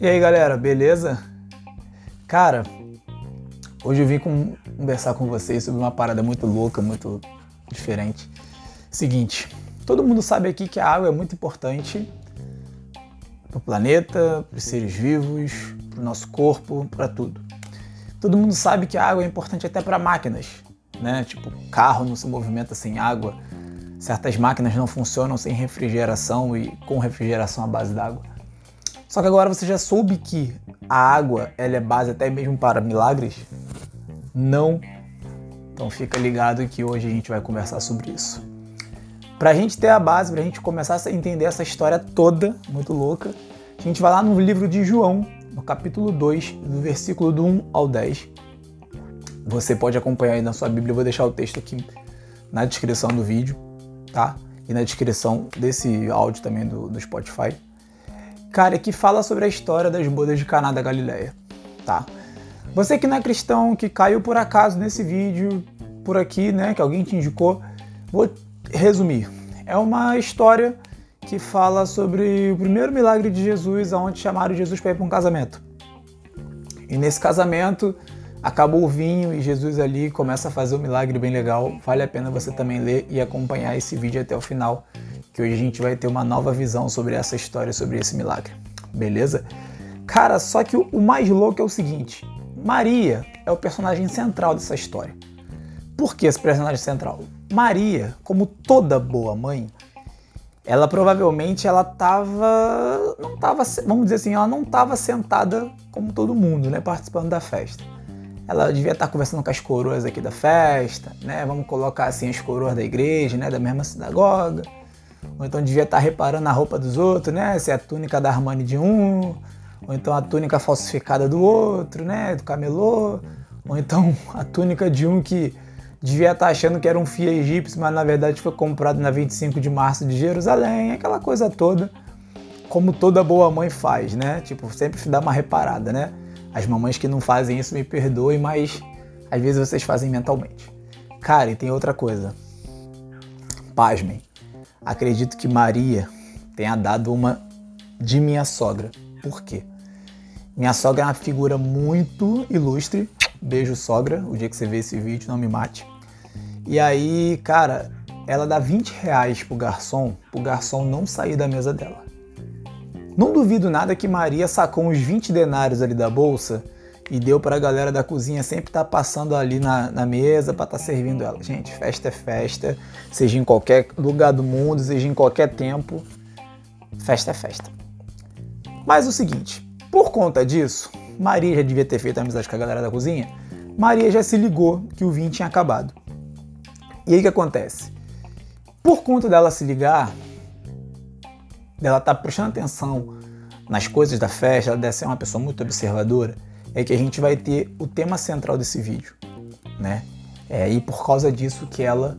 E aí galera, beleza? Cara, hoje eu vim conversar com vocês sobre uma parada muito louca, muito diferente. Seguinte, todo mundo sabe aqui que a água é muito importante para o planeta, para os seres vivos, para o nosso corpo, para tudo. Todo mundo sabe que a água é importante até para máquinas, né? Tipo, carro não se movimenta sem água, certas máquinas não funcionam sem refrigeração e com refrigeração à base d'água. Só que agora você já soube que a água ela é base até mesmo para milagres? Não. Então fica ligado que hoje a gente vai conversar sobre isso. Para a gente ter a base, para a gente começar a entender essa história toda, muito louca, a gente vai lá no livro de João, no capítulo 2, do versículo do 1 ao 10. Você pode acompanhar aí na sua Bíblia, eu vou deixar o texto aqui na descrição do vídeo, tá? E na descrição desse áudio também do, do Spotify cara que fala sobre a história das bodas de Caná da Galileia, tá? Você que não é cristão, que caiu por acaso nesse vídeo, por aqui, né, que alguém te indicou, vou resumir. É uma história que fala sobre o primeiro milagre de Jesus, onde chamaram Jesus para ir para um casamento. E nesse casamento acabou o vinho e Jesus ali começa a fazer um milagre bem legal. Vale a pena você também ler e acompanhar esse vídeo até o final que hoje a gente vai ter uma nova visão sobre essa história, sobre esse milagre. Beleza? Cara, só que o mais louco é o seguinte: Maria é o personagem central dessa história. Por que esse personagem central? Maria, como toda boa mãe, ela provavelmente ela tava não tava, vamos dizer assim, ela não estava sentada como todo mundo, né, participando da festa. Ela devia estar conversando com as coroas aqui da festa, né? Vamos colocar assim as coroas da igreja, né, da mesma sinagoga ou então devia estar reparando a roupa dos outros, né? Se é a túnica da Armani de um, ou então a túnica falsificada do outro, né? Do camelô, ou então a túnica de um que devia estar achando que era um fia egípcio, mas na verdade foi comprado na 25 de março de Jerusalém, aquela coisa toda, como toda boa mãe faz, né? Tipo, sempre dá uma reparada, né? As mamães que não fazem isso me perdoem, mas às vezes vocês fazem mentalmente. Cara, e tem outra coisa. Pasmem. Acredito que Maria tenha dado uma de minha sogra. Por quê? Minha sogra é uma figura muito ilustre. Beijo, sogra. O dia que você vê esse vídeo, não me mate. E aí, cara, ela dá 20 reais pro garçom, pro garçom não sair da mesa dela. Não duvido nada que Maria sacou uns 20 denários ali da bolsa e deu para a galera da cozinha sempre estar tá passando ali na, na mesa para estar tá servindo ela. Gente, festa é festa, seja em qualquer lugar do mundo, seja em qualquer tempo, festa é festa. Mas o seguinte, por conta disso, Maria já devia ter feito amizade com a galera da cozinha, Maria já se ligou que o vinho tinha acabado. E aí o que acontece? Por conta dela se ligar, dela estar tá prestando atenção nas coisas da festa, ela deve ser uma pessoa muito observadora, é que a gente vai ter o tema central desse vídeo, né? É, e por causa disso que ela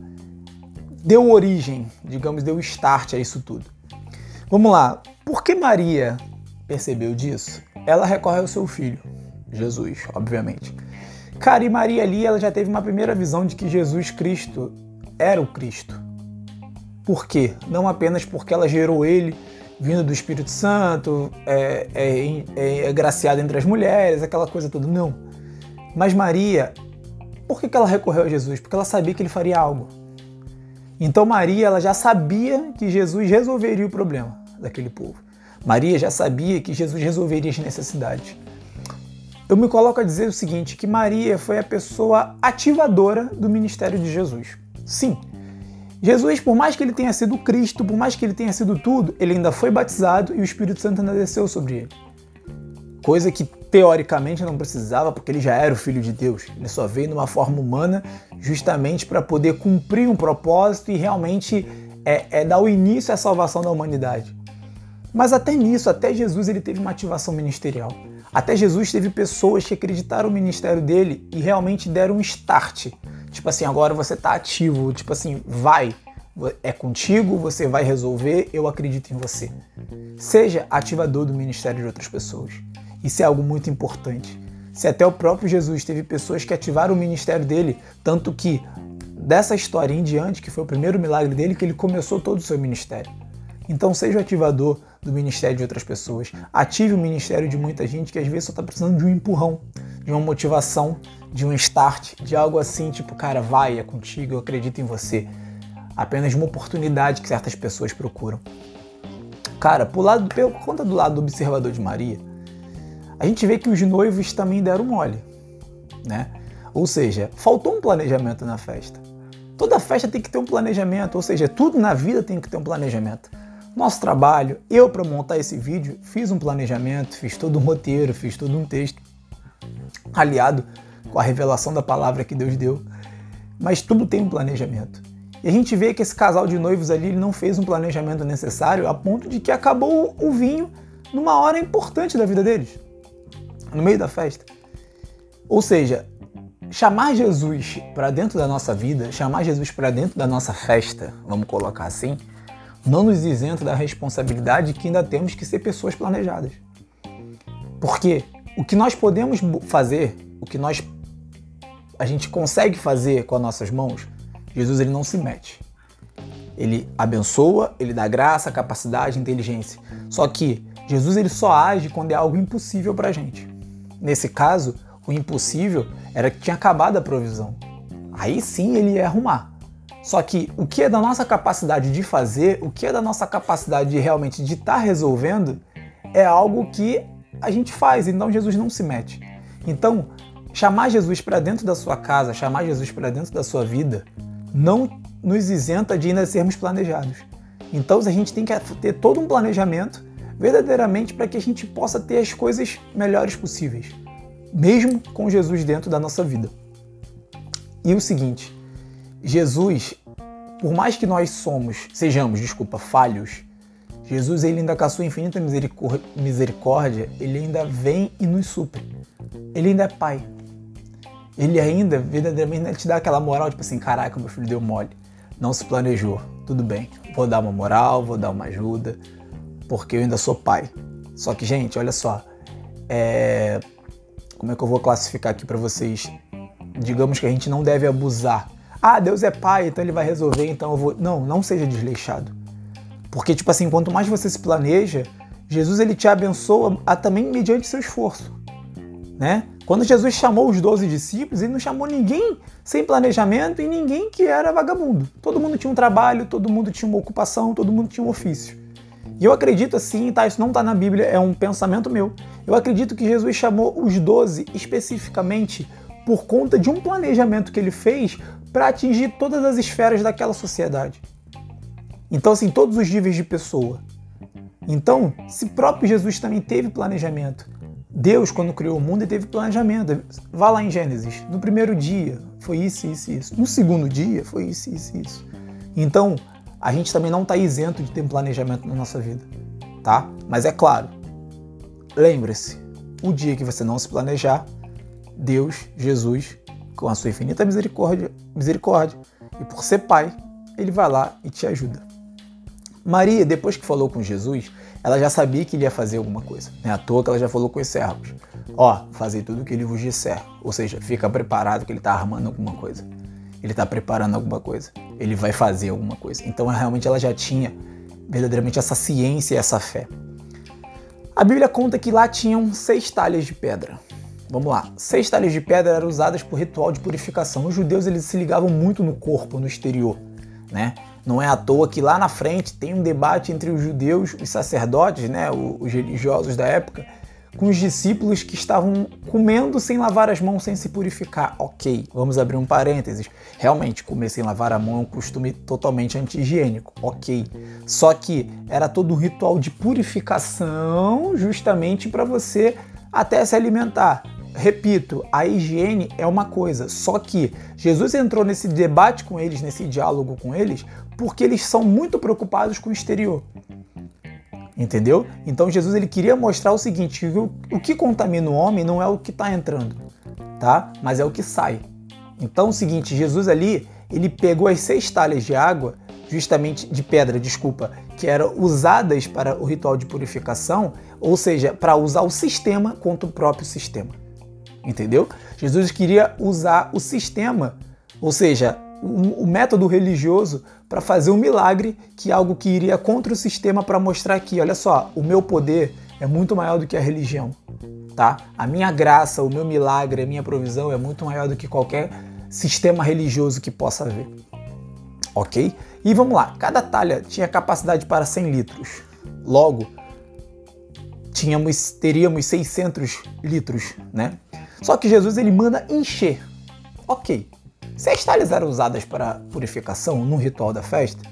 deu origem, digamos, deu start a isso tudo. Vamos lá, por que Maria percebeu disso? Ela recorre ao seu filho, Jesus, obviamente. Cara, e Maria ali, ela já teve uma primeira visão de que Jesus Cristo era o Cristo. Por quê? Não apenas porque ela gerou ele vindo do Espírito Santo, é, é, é, é graciada entre as mulheres, aquela coisa toda. Não. Mas Maria, por que, que ela recorreu a Jesus? Porque ela sabia que ele faria algo. Então Maria ela já sabia que Jesus resolveria o problema daquele povo. Maria já sabia que Jesus resolveria as necessidades. Eu me coloco a dizer o seguinte, que Maria foi a pessoa ativadora do ministério de Jesus. Sim, Jesus, por mais que ele tenha sido Cristo, por mais que ele tenha sido tudo, ele ainda foi batizado e o Espírito Santo ainda desceu sobre ele. Coisa que teoricamente não precisava, porque ele já era o Filho de Deus. Ele só veio numa forma humana justamente para poder cumprir um propósito e realmente é, é dar o início à salvação da humanidade. Mas até nisso, até Jesus ele teve uma ativação ministerial. Até Jesus teve pessoas que acreditaram no ministério dele e realmente deram um start Tipo assim, agora você tá ativo, tipo assim, vai, é contigo, você vai resolver, eu acredito em você. Seja ativador do ministério de outras pessoas. Isso é algo muito importante. Se até o próprio Jesus teve pessoas que ativaram o ministério dele, tanto que dessa história em diante, que foi o primeiro milagre dele, que ele começou todo o seu ministério. Então seja o ativador do ministério de outras pessoas. Ative o ministério de muita gente que às vezes só está precisando de um empurrão, de uma motivação, de um start, de algo assim, tipo, cara, vai, é contigo, eu acredito em você. Apenas uma oportunidade que certas pessoas procuram. Cara, por, lado, por conta do lado do observador de Maria, a gente vê que os noivos também deram mole, né? Ou seja, faltou um planejamento na festa. Toda festa tem que ter um planejamento, ou seja, tudo na vida tem que ter um planejamento. Nosso trabalho, eu para montar esse vídeo, fiz um planejamento, fiz todo um roteiro, fiz todo um texto, aliado com a revelação da palavra que Deus deu. Mas tudo tem um planejamento. E a gente vê que esse casal de noivos ali ele não fez um planejamento necessário a ponto de que acabou o vinho numa hora importante da vida deles, no meio da festa. Ou seja, chamar Jesus para dentro da nossa vida, chamar Jesus para dentro da nossa festa, vamos colocar assim, não nos isenta da responsabilidade que ainda temos que ser pessoas planejadas. Porque o que nós podemos fazer, o que nós a gente consegue fazer com as nossas mãos, Jesus ele não se mete. Ele abençoa, ele dá graça, capacidade, inteligência. Só que Jesus ele só age quando é algo impossível para a gente. Nesse caso, o impossível era que tinha acabado a provisão. Aí sim ele ia arrumar. Só que o que é da nossa capacidade de fazer, o que é da nossa capacidade de realmente de estar tá resolvendo, é algo que a gente faz. Então Jesus não se mete. Então, chamar Jesus para dentro da sua casa, chamar Jesus para dentro da sua vida, não nos isenta de ainda sermos planejados. Então a gente tem que ter todo um planejamento verdadeiramente para que a gente possa ter as coisas melhores possíveis mesmo com Jesus dentro da nossa vida. E o seguinte, Jesus, por mais que nós somos, sejamos, desculpa, falhos, Jesus ele ainda com a sua infinita misericórdia, ele ainda vem e nos supre. Ele ainda é pai. Ele ainda, verdadeiramente, te dá aquela moral, tipo assim, caraca, meu filho deu mole. Não se planejou. Tudo bem, vou dar uma moral, vou dar uma ajuda, porque eu ainda sou pai. Só que, gente, olha só, é, como é que eu vou classificar aqui para vocês? Digamos que a gente não deve abusar. Ah, Deus é pai, então ele vai resolver, então eu vou. Não, não seja desleixado. Porque, tipo assim, quanto mais você se planeja, Jesus ele te abençoa a, também mediante seu esforço. Né? Quando Jesus chamou os doze discípulos, ele não chamou ninguém sem planejamento e ninguém que era vagabundo. Todo mundo tinha um trabalho, todo mundo tinha uma ocupação, todo mundo tinha um ofício. E eu acredito assim, tá? Isso não está na Bíblia, é um pensamento meu. Eu acredito que Jesus chamou os doze especificamente por conta de um planejamento que ele fez para atingir todas as esferas daquela sociedade. Então, assim, todos os níveis de pessoa. Então, se próprio Jesus também teve planejamento, Deus, quando criou o mundo, teve planejamento. Vá lá em Gênesis. No primeiro dia foi isso, isso, isso. No segundo dia foi isso, isso, isso. Então, a gente também não está isento de ter um planejamento na nossa vida, tá? Mas é claro, lembre-se, o dia que você não se planejar, Deus, Jesus, com a sua infinita misericórdia, misericórdia e por ser pai, ele vai lá e te ajuda. Maria, depois que falou com Jesus, ela já sabia que ele ia fazer alguma coisa. Não é à toa que ela já falou com os servos. Ó, fazer tudo o que ele vos disser. Ou seja, fica preparado que ele está armando alguma coisa ele está preparando alguma coisa, ele vai fazer alguma coisa. Então realmente ela já tinha verdadeiramente essa ciência e essa fé. A Bíblia conta que lá tinham seis talhas de pedra. Vamos lá. Seis talhas de pedra eram usadas por ritual de purificação. Os judeus eles se ligavam muito no corpo, no exterior, né? Não é à toa que lá na frente tem um debate entre os judeus, os sacerdotes, né, os religiosos da época, com os discípulos que estavam comendo sem lavar as mãos, sem se purificar. Ok, vamos abrir um parênteses. Realmente, comer sem lavar a mão é um costume totalmente anti-higiênico. Ok. Só que era todo um ritual de purificação justamente para você até se alimentar. Repito, a higiene é uma coisa, só que Jesus entrou nesse debate com eles, nesse diálogo com eles, porque eles são muito preocupados com o exterior. Entendeu? Então Jesus ele queria mostrar o seguinte, o, o que contamina o homem não é o que está entrando, tá? Mas é o que sai. Então é o seguinte, Jesus ali, ele pegou as seis talhas de água, justamente de pedra, desculpa, que eram usadas para o ritual de purificação, ou seja, para usar o sistema contra o próprio sistema. Entendeu? Jesus queria usar o sistema, ou seja, o, método religioso para fazer um milagre, que é algo que iria contra o sistema para mostrar que, olha só, o meu poder é muito maior do que a religião, tá? A minha graça, o meu milagre, a minha provisão é muito maior do que qualquer sistema religioso que possa haver. Ok? E vamos lá, cada talha tinha capacidade para 100 litros. Logo, tínhamos, teríamos 600 litros, né? Só que Jesus ele manda encher. Ok. Se as talhas eram usadas para purificação no ritual da festa,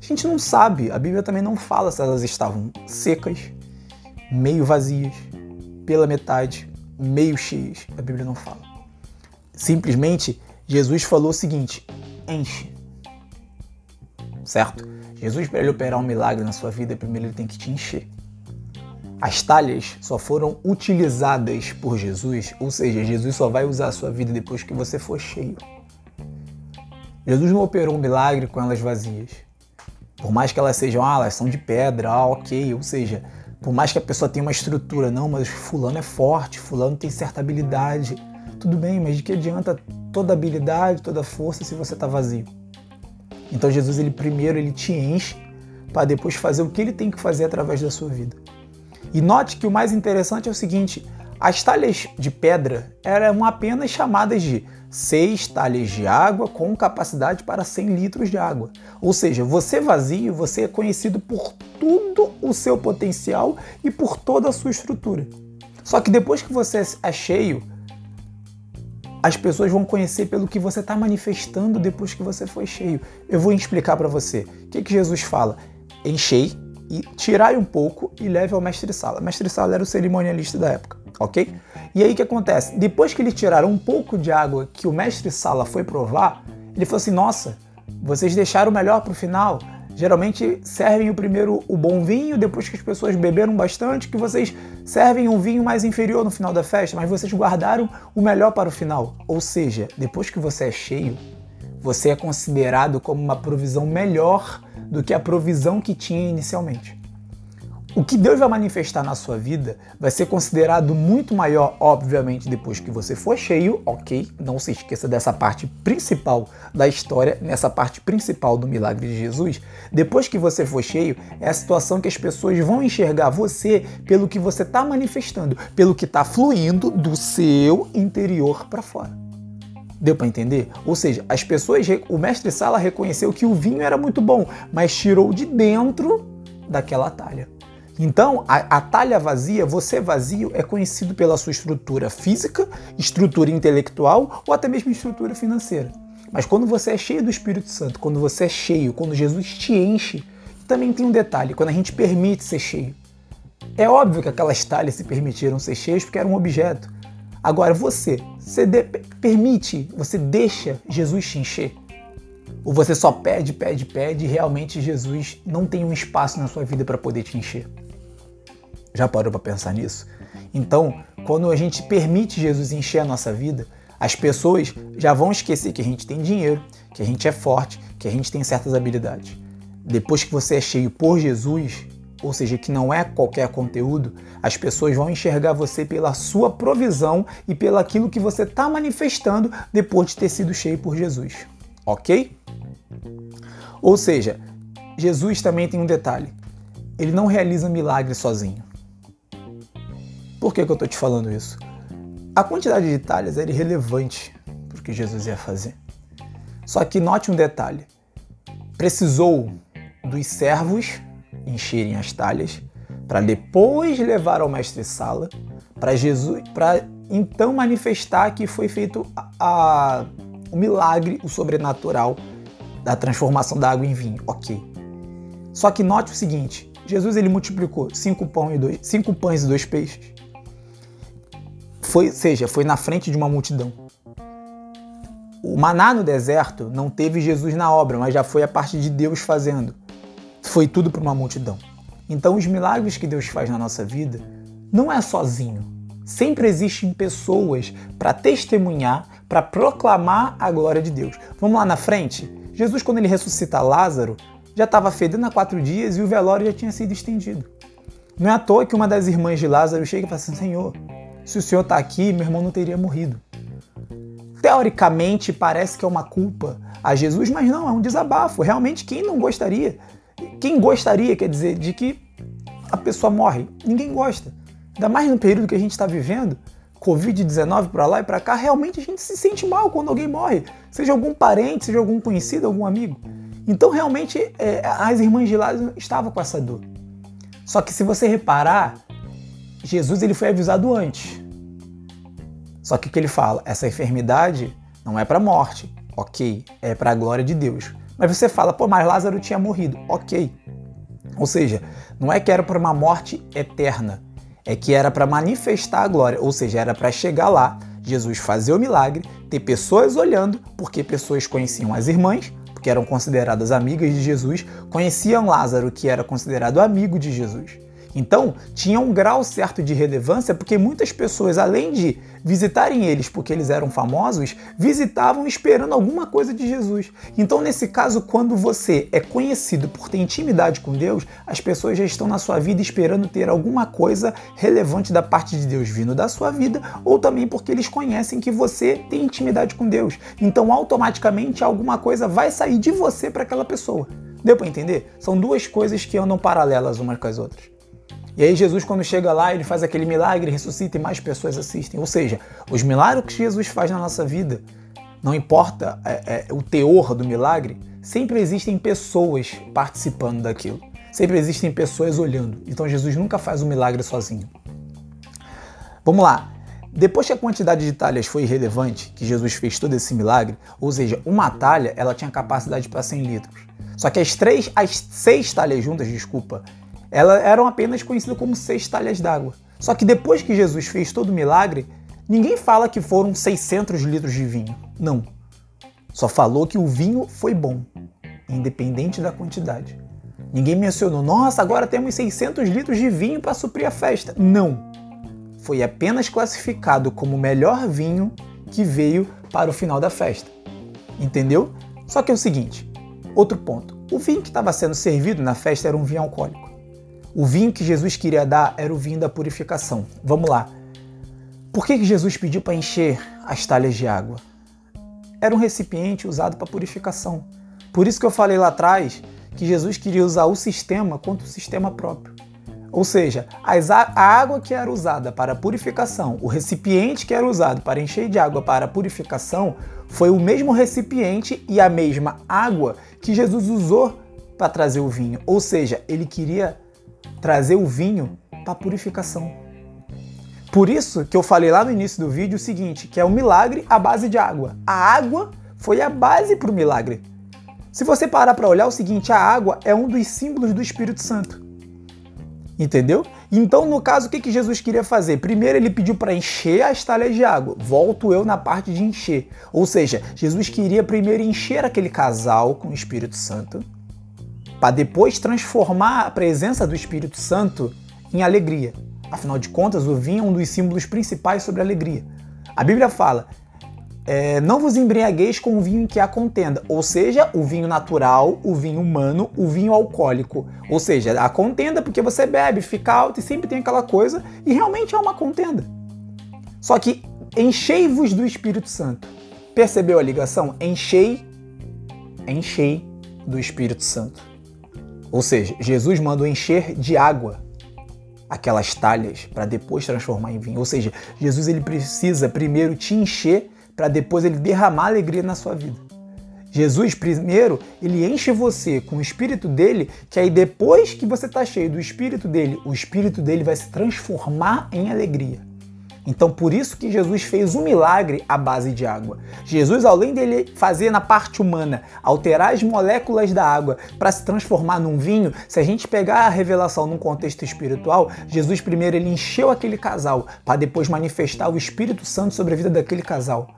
a gente não sabe. A Bíblia também não fala se elas estavam secas, meio vazias, pela metade, meio cheias. A Bíblia não fala. Simplesmente Jesus falou o seguinte: enche. Certo? Jesus, para ele operar um milagre na sua vida, primeiro ele tem que te encher. As talhas só foram utilizadas por Jesus, ou seja, Jesus só vai usar a sua vida depois que você for cheio. Jesus não operou um milagre com elas vazias. Por mais que elas sejam, ah, elas são de pedra, ah, ok, ou seja, por mais que a pessoa tenha uma estrutura, não, mas fulano é forte, fulano tem certa habilidade. Tudo bem, mas de que adianta toda habilidade, toda força se você está vazio? Então Jesus, ele primeiro ele te enche para depois fazer o que ele tem que fazer através da sua vida. E note que o mais interessante é o seguinte: as talhas de pedra eram apenas chamadas de seis talhas de água com capacidade para 100 litros de água. Ou seja, você vazio, você é conhecido por todo o seu potencial e por toda a sua estrutura. Só que depois que você é cheio, as pessoas vão conhecer pelo que você está manifestando depois que você foi cheio. Eu vou explicar para você. O que, que Jesus fala? Enchei e tirai um pouco e leve ao mestre Sala. Mestre Sala era o cerimonialista da época, ok? E aí o que acontece? Depois que eles tiraram um pouco de água que o mestre Sala foi provar, ele falou assim: Nossa, vocês deixaram o melhor para o final. Geralmente servem o primeiro o bom vinho, depois que as pessoas beberam bastante, que vocês servem um vinho mais inferior no final da festa, mas vocês guardaram o melhor para o final. Ou seja, depois que você é cheio, você é considerado como uma provisão melhor do que a provisão que tinha inicialmente. O que Deus vai manifestar na sua vida vai ser considerado muito maior, obviamente, depois que você for cheio, ok? Não se esqueça dessa parte principal da história, nessa parte principal do milagre de Jesus. Depois que você for cheio, é a situação que as pessoas vão enxergar você pelo que você está manifestando, pelo que está fluindo do seu interior para fora. Deu para entender? Ou seja, as pessoas, o mestre Sala reconheceu que o vinho era muito bom, mas tirou de dentro daquela talha. Então, a, a, talha vazia, você vazio, é conhecido pela sua estrutura física, estrutura intelectual ou até mesmo estrutura financeira. Mas quando você é cheio do Espírito Santo, quando você é cheio, quando Jesus te enche, também tem um detalhe: quando a gente permite ser cheio. É óbvio que aquelas talhas se permitiram ser cheias porque era um objeto. Agora, você, você de, permite, você deixa Jesus te encher? Ou você só pede, pede, pede e realmente Jesus não tem um espaço na sua vida para poder te encher? Já parou para pensar nisso? Então, quando a gente permite Jesus encher a nossa vida, as pessoas já vão esquecer que a gente tem dinheiro, que a gente é forte, que a gente tem certas habilidades. Depois que você é cheio por Jesus, ou seja, que não é qualquer conteúdo, as pessoas vão enxergar você pela sua provisão e pelo aquilo que você está manifestando depois de ter sido cheio por Jesus. Ok? Ou seja, Jesus também tem um detalhe: ele não realiza milagres sozinho. Por que, que eu estou te falando isso? A quantidade de talhas era irrelevante para o que Jesus ia fazer. Só que note um detalhe: precisou dos servos encherem as talhas para depois levar ao mestre Sala para Jesus, para então manifestar que foi feito a, a, o milagre, o sobrenatural da transformação da água em vinho. Ok. Só que note o seguinte: Jesus ele multiplicou cinco, pão e dois, cinco pães e dois peixes foi, seja, foi na frente de uma multidão. O maná no deserto não teve Jesus na obra, mas já foi a parte de Deus fazendo. Foi tudo para uma multidão. Então, os milagres que Deus faz na nossa vida não é sozinho. Sempre existem pessoas para testemunhar, para proclamar a glória de Deus. Vamos lá na frente? Jesus, quando ele ressuscita Lázaro, já estava fedendo há quatro dias e o velório já tinha sido estendido. Não é à toa que uma das irmãs de Lázaro chega e fala assim: Senhor, se o senhor está aqui, meu irmão não teria morrido. teoricamente parece que é uma culpa a Jesus, mas não, é um desabafo. Realmente, quem não gostaria? Quem gostaria, quer dizer, de que a pessoa morre? Ninguém gosta. Ainda mais no período que a gente está vivendo, Covid-19 para lá e para cá, realmente a gente se sente mal quando alguém morre, seja algum parente, seja algum conhecido, algum amigo. Então, realmente, é, as irmãs de lá estavam com essa dor. Só que se você reparar, Jesus ele foi avisado antes. Só que o que ele fala? Essa enfermidade não é para morte, ok, é para a glória de Deus. Mas você fala, pô, mas Lázaro tinha morrido, ok. Ou seja, não é que era para uma morte eterna, é que era para manifestar a glória, ou seja, era para chegar lá, Jesus fazer o milagre, ter pessoas olhando, porque pessoas conheciam as irmãs, que eram consideradas amigas de Jesus, conheciam Lázaro, que era considerado amigo de Jesus. Então, tinha um grau certo de relevância porque muitas pessoas, além de visitarem eles porque eles eram famosos, visitavam esperando alguma coisa de Jesus. Então, nesse caso, quando você é conhecido por ter intimidade com Deus, as pessoas já estão na sua vida esperando ter alguma coisa relevante da parte de Deus vindo da sua vida, ou também porque eles conhecem que você tem intimidade com Deus. Então, automaticamente, alguma coisa vai sair de você para aquela pessoa. Deu para entender? São duas coisas que andam paralelas umas com as outras. E aí Jesus, quando chega lá, ele faz aquele milagre, ressuscita e mais pessoas assistem. Ou seja, os milagres que Jesus faz na nossa vida, não importa é, é, o teor do milagre, sempre existem pessoas participando daquilo. Sempre existem pessoas olhando. Então Jesus nunca faz um milagre sozinho. Vamos lá. Depois que a quantidade de talhas foi irrelevante, que Jesus fez todo esse milagre, ou seja, uma talha ela tinha capacidade para 100 litros. Só que as três, as seis talhas juntas, desculpa, elas eram apenas conhecidas como seis talhas d'água. Só que depois que Jesus fez todo o milagre, ninguém fala que foram 600 litros de vinho. Não. Só falou que o vinho foi bom, independente da quantidade. Ninguém mencionou, nossa, agora temos 600 litros de vinho para suprir a festa. Não. Foi apenas classificado como o melhor vinho que veio para o final da festa. Entendeu? Só que é o seguinte: outro ponto. O vinho que estava sendo servido na festa era um vinho alcoólico. O vinho que Jesus queria dar era o vinho da purificação. Vamos lá. Por que Jesus pediu para encher as talhas de água? Era um recipiente usado para purificação. Por isso que eu falei lá atrás que Jesus queria usar o sistema contra o sistema próprio. Ou seja, a água que era usada para purificação, o recipiente que era usado para encher de água para purificação, foi o mesmo recipiente e a mesma água que Jesus usou para trazer o vinho. Ou seja, ele queria trazer o vinho para purificação. Por isso que eu falei lá no início do vídeo o seguinte, que é um milagre à base de água. A água foi a base para o milagre. Se você parar para olhar o seguinte, a água é um dos símbolos do Espírito Santo. Entendeu? Então, no caso, o que, que Jesus queria fazer? Primeiro, ele pediu para encher as talhas de água. Volto eu na parte de encher. Ou seja, Jesus queria primeiro encher aquele casal com o Espírito Santo para depois transformar a presença do Espírito Santo em alegria. Afinal de contas, o vinho é um dos símbolos principais sobre a alegria. A Bíblia fala: é, não vos embriagueis com o vinho em que há contenda, ou seja, o vinho natural, o vinho humano, o vinho alcoólico. Ou seja, a contenda porque você bebe, fica alto e sempre tem aquela coisa, e realmente é uma contenda. Só que enchei-vos do Espírito Santo. Percebeu a ligação? Enchei, enchei do Espírito Santo. Ou seja, Jesus mandou encher de água aquelas talhas para depois transformar em vinho. Ou seja, Jesus ele precisa primeiro te encher para depois ele derramar alegria na sua vida. Jesus primeiro, ele enche você com o espírito dele, que aí depois que você está cheio do espírito dele, o espírito dele vai se transformar em alegria. Então, por isso que Jesus fez um milagre à base de água. Jesus, além dele fazer na parte humana, alterar as moléculas da água para se transformar num vinho, se a gente pegar a revelação num contexto espiritual, Jesus primeiro ele encheu aquele casal para depois manifestar o Espírito Santo sobre a vida daquele casal.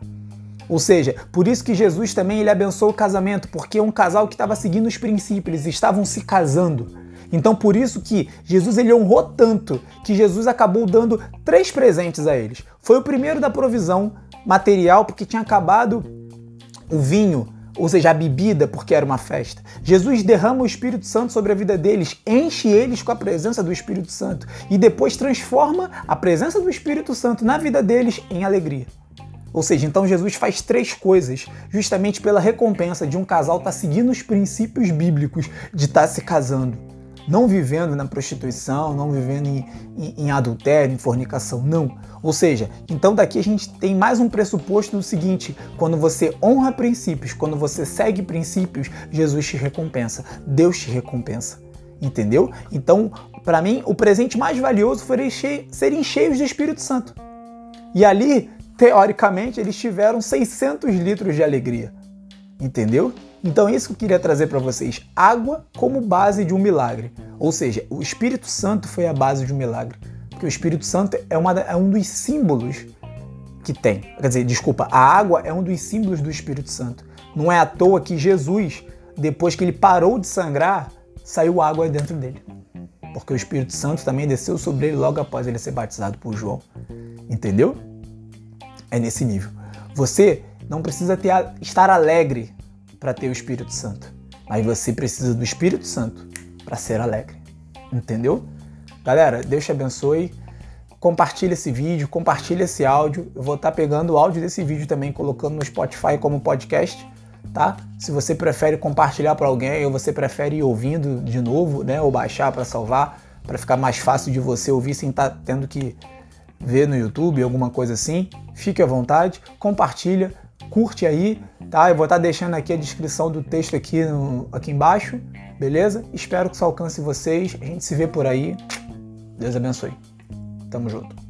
Ou seja, por isso que Jesus também ele abençoou o casamento, porque é um casal que estava seguindo os princípios, eles estavam se casando. Então por isso que Jesus ele honrou tanto que Jesus acabou dando três presentes a eles. Foi o primeiro da provisão material porque tinha acabado o vinho, ou seja, a bebida, porque era uma festa. Jesus derrama o Espírito Santo sobre a vida deles, enche eles com a presença do Espírito Santo e depois transforma a presença do Espírito Santo na vida deles em alegria. Ou seja, então Jesus faz três coisas justamente pela recompensa de um casal estar tá seguindo os princípios bíblicos de estar tá se casando. Não vivendo na prostituição, não vivendo em, em, em, adultério, em fornicação, não. Ou seja, então daqui a gente tem mais um pressuposto do seguinte: quando você honra princípios, quando você segue princípios, Jesus te recompensa, Deus te recompensa. Entendeu? Então, para mim, o presente mais valioso foi serem cheios do Espírito Santo. E ali teoricamente, eles tiveram 600 litros de alegria. Entendeu? Então isso que eu queria trazer para vocês. Água como base de um milagre. Ou seja, o Espírito Santo foi a base de um milagre. Porque o Espírito Santo é, uma, é um dos símbolos que tem. Quer dizer, desculpa, a água é um dos símbolos do Espírito Santo. Não é à toa que Jesus, depois que ele parou de sangrar, saiu água dentro dele. Porque o Espírito Santo também desceu sobre ele logo após ele ser batizado por João. Entendeu? é nesse nível. Você não precisa ter, estar alegre para ter o Espírito Santo, mas você precisa do Espírito Santo para ser alegre. Entendeu? Galera, Deus te abençoe. Compartilhe esse vídeo, compartilhe esse áudio. Eu vou estar tá pegando o áudio desse vídeo também, colocando no Spotify como podcast, tá? Se você prefere compartilhar para alguém ou você prefere ir ouvindo de novo, né, ou baixar para salvar, para ficar mais fácil de você ouvir sem estar tá tendo que ver no YouTube, alguma coisa assim, fique à vontade, compartilha, curte aí, tá? Eu vou estar deixando aqui a descrição do texto aqui, no, aqui embaixo, beleza? Espero que isso alcance vocês. A gente se vê por aí. Deus abençoe. Tamo junto.